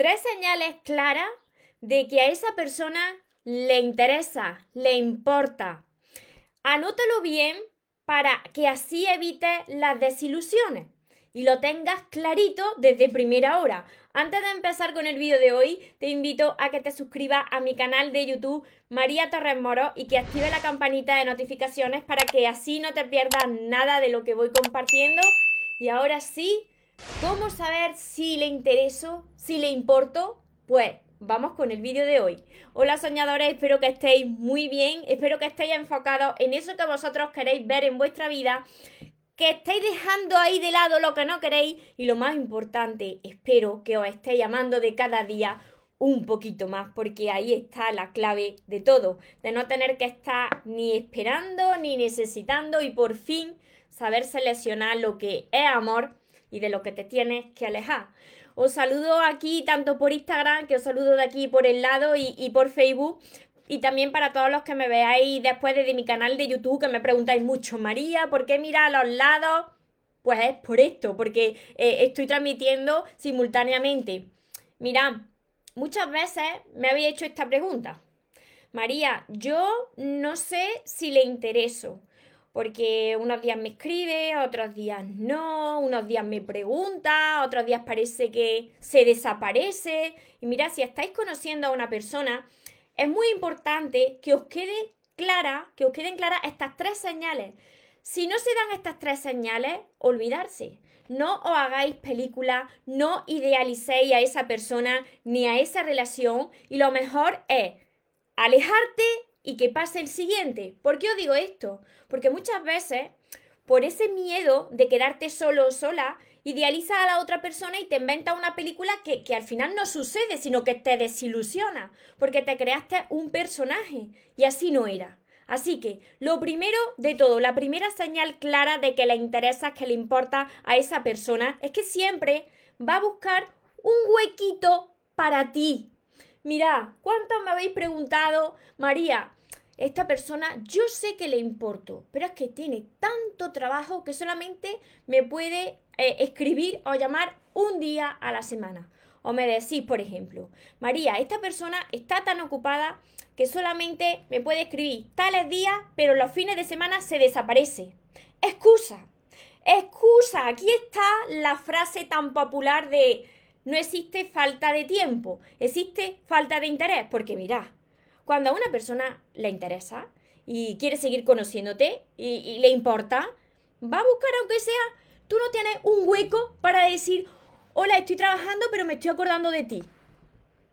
tres señales claras de que a esa persona le interesa, le importa. Anótalo bien para que así evites las desilusiones y lo tengas clarito desde primera hora. Antes de empezar con el vídeo de hoy, te invito a que te suscribas a mi canal de YouTube María Torres Moro y que active la campanita de notificaciones para que así no te pierdas nada de lo que voy compartiendo. Y ahora sí, ¿cómo saber si le intereso, si le importo? Pues vamos con el vídeo de hoy. Hola soñadores, espero que estéis muy bien, espero que estéis enfocados en eso que vosotros queréis ver en vuestra vida, que estéis dejando ahí de lado lo que no queréis y lo más importante, espero que os estéis llamando de cada día un poquito más, porque ahí está la clave de todo, de no tener que estar ni esperando ni necesitando y por fin saber seleccionar lo que es amor y de lo que te tienes que alejar. Os saludo aquí tanto por Instagram, que os saludo de aquí por el lado y, por Facebook. Y también para todos los que me veáis después de mi canal de YouTube, que me preguntáis mucho, María, ¿por qué mira a los lados? Pues es por esto, porque eh, estoy transmitiendo simultáneamente. Mirad, muchas veces me habéis hecho esta pregunta. María, yo no sé si le intereso porque unos días me escribe, otros días no, unos días me pregunta, otros días parece que se desaparece. Y mira, si estáis conociendo a una persona, es muy importante que os quede clara, que os queden claras estas tres señales. Si no se dan estas tres señales, olvidarse. No os hagáis película, no idealicéis a esa persona ni a esa relación y lo mejor es alejarte y que pase el siguiente. ¿Por qué os digo esto? Porque muchas veces, por ese miedo de quedarte solo o sola, idealizas a la otra persona y te inventa una película que, que, al final no sucede, sino que te desilusiona, porque te creaste un personaje y así no era. Así que, lo primero de todo, la primera señal clara de que le interesa, que le importa a esa persona, es que siempre va a buscar un huequito para ti, Mira, ¿cuántos me habéis preguntado, María? Esta persona, yo sé que le importo, pero es que tiene tanto trabajo que solamente me puede eh, escribir o llamar un día a la semana. O me decís, por ejemplo, María, esta persona está tan ocupada que solamente me puede escribir tales días, pero los fines de semana se desaparece. Excusa, excusa, aquí está la frase tan popular de no existe falta de tiempo, existe falta de interés, porque mira, cuando a una persona le interesa y quiere seguir conociéndote y, le importa, va a buscar aunque sea, tú no tienes un hueco para decir, hola, estoy trabajando pero me estoy acordando de ti.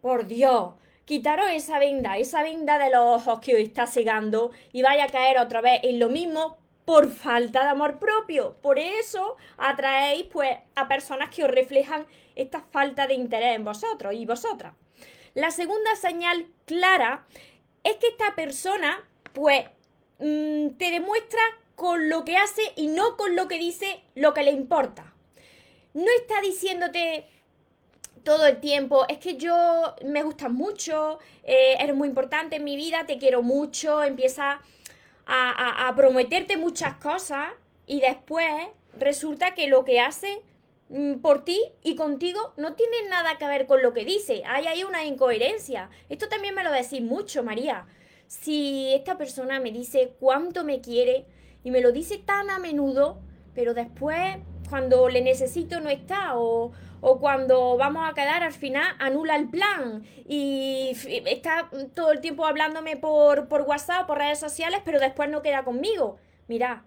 Por Dios, quitaros esa venda, esa venda de los ojos que os está cegando y vaya a caer otra vez en lo mismo por falta de amor propio. Por eso atraéis pues a personas que os reflejan esta falta de interés en vosotros y vosotras. La segunda señal clara es que esta persona pues mm, te demuestra con lo que hace y no con lo que dice lo que le importa. No está diciéndote todo el tiempo, es que yo me gustas mucho, eh, eres muy importante en mi vida, te quiero mucho, empieza a, prometerte muchas cosas y después resulta que lo que hace mm, por ti y contigo no tiene nada que ver con lo que dice. Hay ahí una incoherencia. Esto también me lo decís mucho, María. Si esta persona me dice cuánto me quiere y me lo dice tan a menudo, pero después cuando le necesito no está o, o cuando vamos a quedar al final anula el plan y está todo el tiempo hablándome por, por WhatsApp, por redes sociales, pero después no queda conmigo. Mira,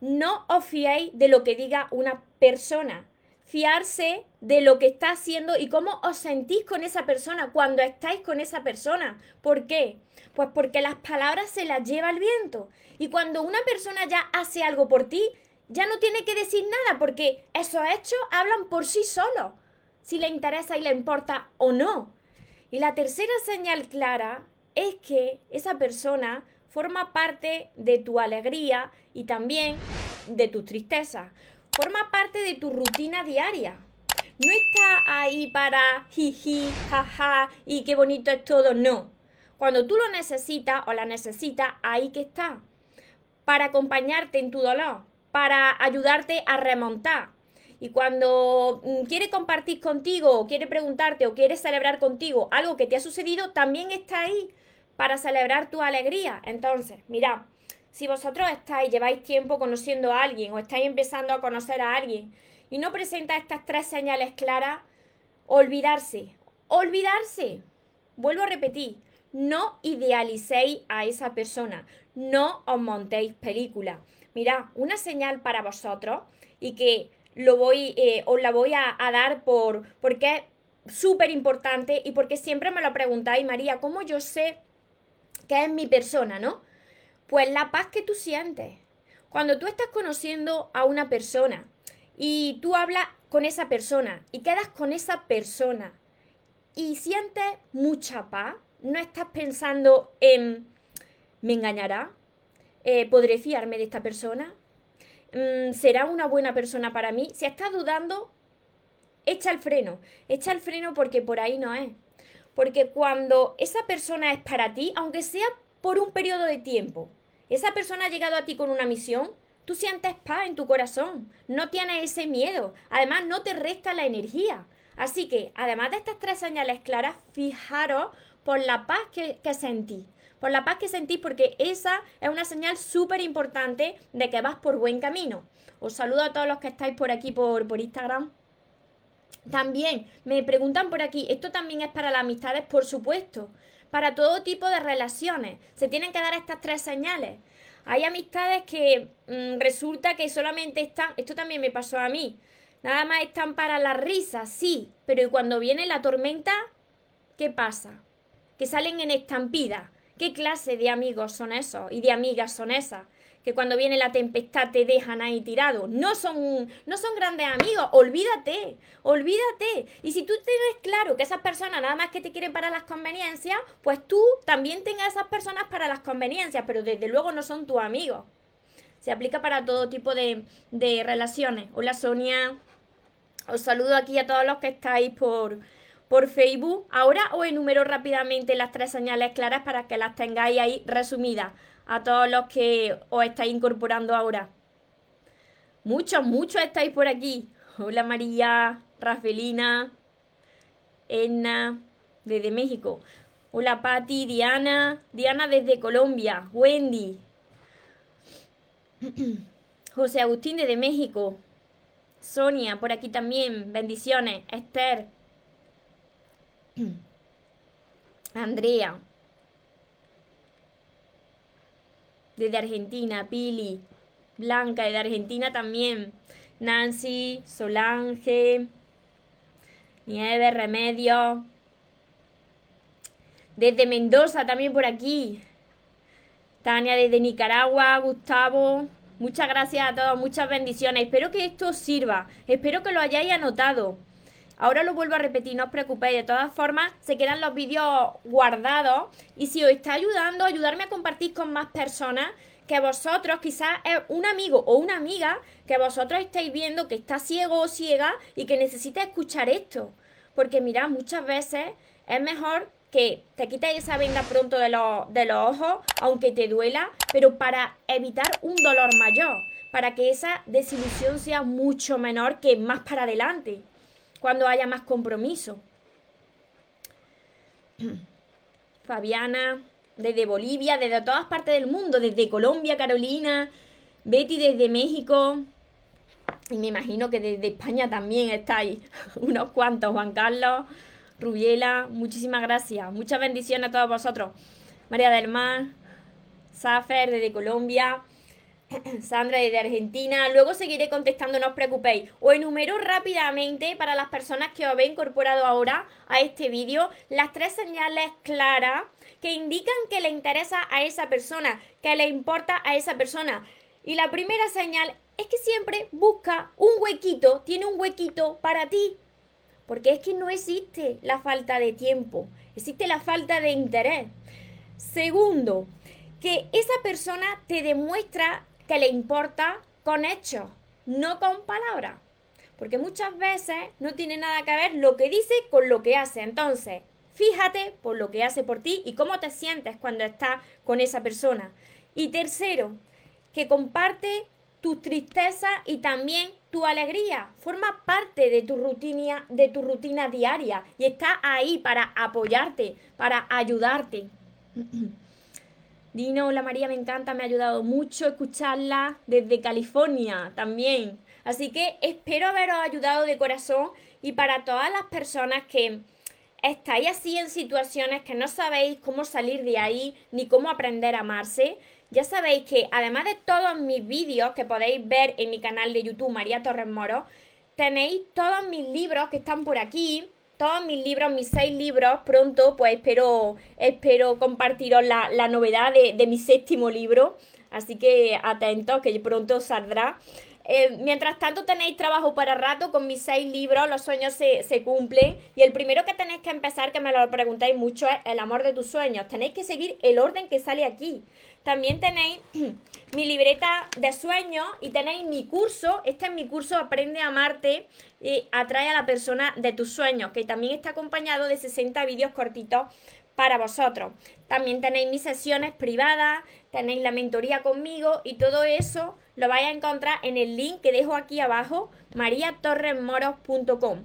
no os fiéis de lo que diga una persona. Fiarse de lo que está haciendo y cómo os sentís con esa persona cuando estáis con esa persona. ¿Por qué? Pues porque las palabras se las lleva el viento. Y cuando una persona ya hace algo por ti, ya no tiene que decir nada porque esos hechos hablan por sí solos, si le interesa y le importa o no. Y la tercera señal clara es que esa persona forma parte de tu alegría y también de tu tristeza. Forma parte de tu rutina diaria. No está ahí para jiji, jaja y qué bonito es todo, no. Cuando tú lo necesitas o la necesitas, ahí que está. Para acompañarte en tu dolor, para ayudarte a remontar. Y cuando mm, quiere compartir contigo, o quiere preguntarte, o quiere celebrar contigo algo que te ha sucedido, también está ahí para celebrar tu alegría. Entonces, mira, si vosotros estáis, lleváis tiempo conociendo a alguien, o estáis empezando a conocer a alguien, y no presenta estas tres señales claras, olvidarse, olvidarse. Vuelvo a repetir, no idealicéis a esa persona, no os montéis película. Mira, una señal para vosotros y que lo voy, eh, os la voy a, dar por, porque es súper importante y porque siempre me lo preguntáis, María, ¿cómo yo sé que es mi persona, no? Pues la paz que tú sientes. Cuando tú estás conociendo a una persona y tú hablas con esa persona y quedas con esa persona y sientes mucha paz, no estás pensando en ¿me engañará? Eh, ¿Podré fiarme de esta persona? Mm, ¿Será una buena persona para mí? Si estás dudando, echa el freno. Echa el freno porque por ahí no es. Porque cuando esa persona es para ti, aunque sea por un periodo de tiempo, esa persona ha llegado a ti con una misión, tú sientes paz en tu corazón, no tienes ese miedo, además no te resta la energía. Así que, además de estas tres señales claras, fijaros por la paz que, que sentí. Por la paz que sentís, porque esa es una señal súper importante de que vas por buen camino. Os saludo a todos los que estáis por aquí por, por Instagram. También me preguntan por aquí, ¿esto también es para las amistades? Por supuesto, para todo tipo de relaciones. Se tienen que dar estas tres señales. Hay amistades que mm, resulta que solamente están, esto también me pasó a mí, nada más están para la risa, sí, pero cuando viene la tormenta, ¿qué pasa? Que salen en estampida. ¿Qué clase de amigos son esos y de amigas son esas? Que cuando viene la tempestad te dejan ahí tirado. No son, no son grandes amigos. Olvídate, olvídate. Y si tú tienes claro que esas personas nada más que te quieren para las conveniencias, pues tú también tengas esas personas para las conveniencias, pero desde luego no son tus amigos. Se aplica para todo tipo de, de relaciones. Hola Sonia. Os saludo aquí a todos los que estáis por, por Facebook. Ahora os enumero rápidamente las tres señales claras para que las tengáis ahí resumidas a todos los que os estáis incorporando ahora. Muchos, muchos estáis por aquí. Hola María, Rafelina, Edna, desde México. Hola Patti, Diana, Diana desde Colombia, Wendy, José Agustín desde México, Sonia por aquí también, bendiciones, Esther, Andrea. Desde Argentina, Pili. Blanca, desde Argentina también. Nancy, Solange. Nieve, Remedio. Desde Mendoza también por aquí. Tania desde Nicaragua, Gustavo. Muchas gracias a todos, muchas bendiciones. Espero que esto os sirva. Espero que lo hayáis anotado. Ahora lo vuelvo a repetir, no os preocupéis. De todas formas, se quedan los vídeos guardados. Y si os está ayudando, ayudarme a compartir con más personas que vosotros, quizás un amigo o una amiga que vosotros estáis viendo que está ciego o ciega y que necesita escuchar esto. Porque mirad, muchas veces es mejor que te quites esa venda pronto de, de los ojos, aunque te duela, pero para evitar un dolor mayor, para que esa desilusión sea mucho menor que más para adelante cuando haya más compromiso. Fabiana, desde Bolivia, desde todas partes del mundo, desde Colombia, Carolina, Betty desde México. Y me imagino que desde España también estáis unos cuantos, Juan Carlos, Rubiela, muchísimas gracias. Muchas bendiciones a todos vosotros. María del Mar, Safer desde Colombia, Sandra desde Argentina. Luego seguiré contestando, no os preocupéis. Os enumero rápidamente para las personas que os habéis incorporado ahora a este vídeo las tres señales claras que indican que le interesa a esa persona, que le importa a esa persona. Y la primera señal es que siempre busca un huequito, tiene un huequito para ti. Porque es que no existe la falta de tiempo, existe la falta de interés. Segundo, que esa persona te demuestra que le importa con hechos, no con palabras. Porque muchas veces no tiene nada que ver lo que dice con lo que hace. Entonces, fíjate por lo que hace por ti y cómo te sientes cuando estás con esa persona. Y tercero, que comparte tus tristezas y también tu alegría, forma parte de tu rutina, de tu rutina diaria y está ahí para apoyarte, para ayudarte. Dino, hola María, me encanta, me ha ayudado mucho escucharla desde California también. Así que espero haberos ayudado de corazón y para todas las personas que estáis así en situaciones que no sabéis cómo salir de ahí ni cómo aprender a amarse, ya sabéis que además de todos mis vídeos que podéis ver en mi canal de YouTube María Torres Moro, tenéis todos mis libros que están por aquí, todos mis libros, mis seis libros, pronto pues espero, espero compartiros la, novedad de, de mi séptimo libro, así que atentos que pronto saldrá. Eh, mientras tanto tenéis trabajo para rato con mis seis libros, los sueños se, se, cumplen. Y el primero que tenéis que empezar, que me lo preguntáis mucho, es el amor de tus sueños. Tenéis que seguir el orden que sale aquí. También tenéis mi libreta de sueños y tenéis mi curso. Este es mi curso Aprende a amarte y atrae a la persona de tus sueños, que también está acompañado de 60 vídeos cortitos para vosotros. También tenéis mis sesiones privadas, tenéis la mentoría conmigo y todo eso lo vais a encontrar en el link que dejo aquí abajo, mariatorresmoros.com.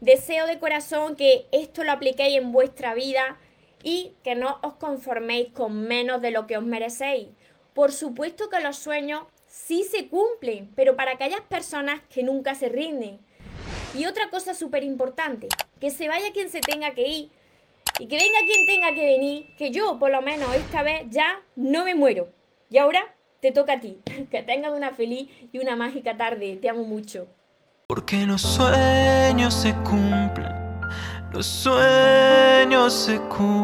Deseo de corazón que esto lo apliquéis en vuestra vida y que no os conforméis con menos de lo que os merecéis. Por supuesto que los sueños sí se cumplen, pero para aquellas personas que nunca se rinden. Y otra cosa súper importante, que se vaya quien se tenga que ir y que venga quien tenga que venir, que yo por lo menos esta vez ya no me muero. Y ahora te toca a ti. Que tengas una feliz y una mágica tarde. Te amo mucho. Porque los sueños se cumplen, los sueños se cumplen.